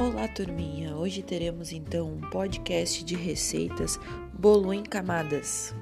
Olá turminha! Hoje teremos então um podcast de receitas bolo em camadas.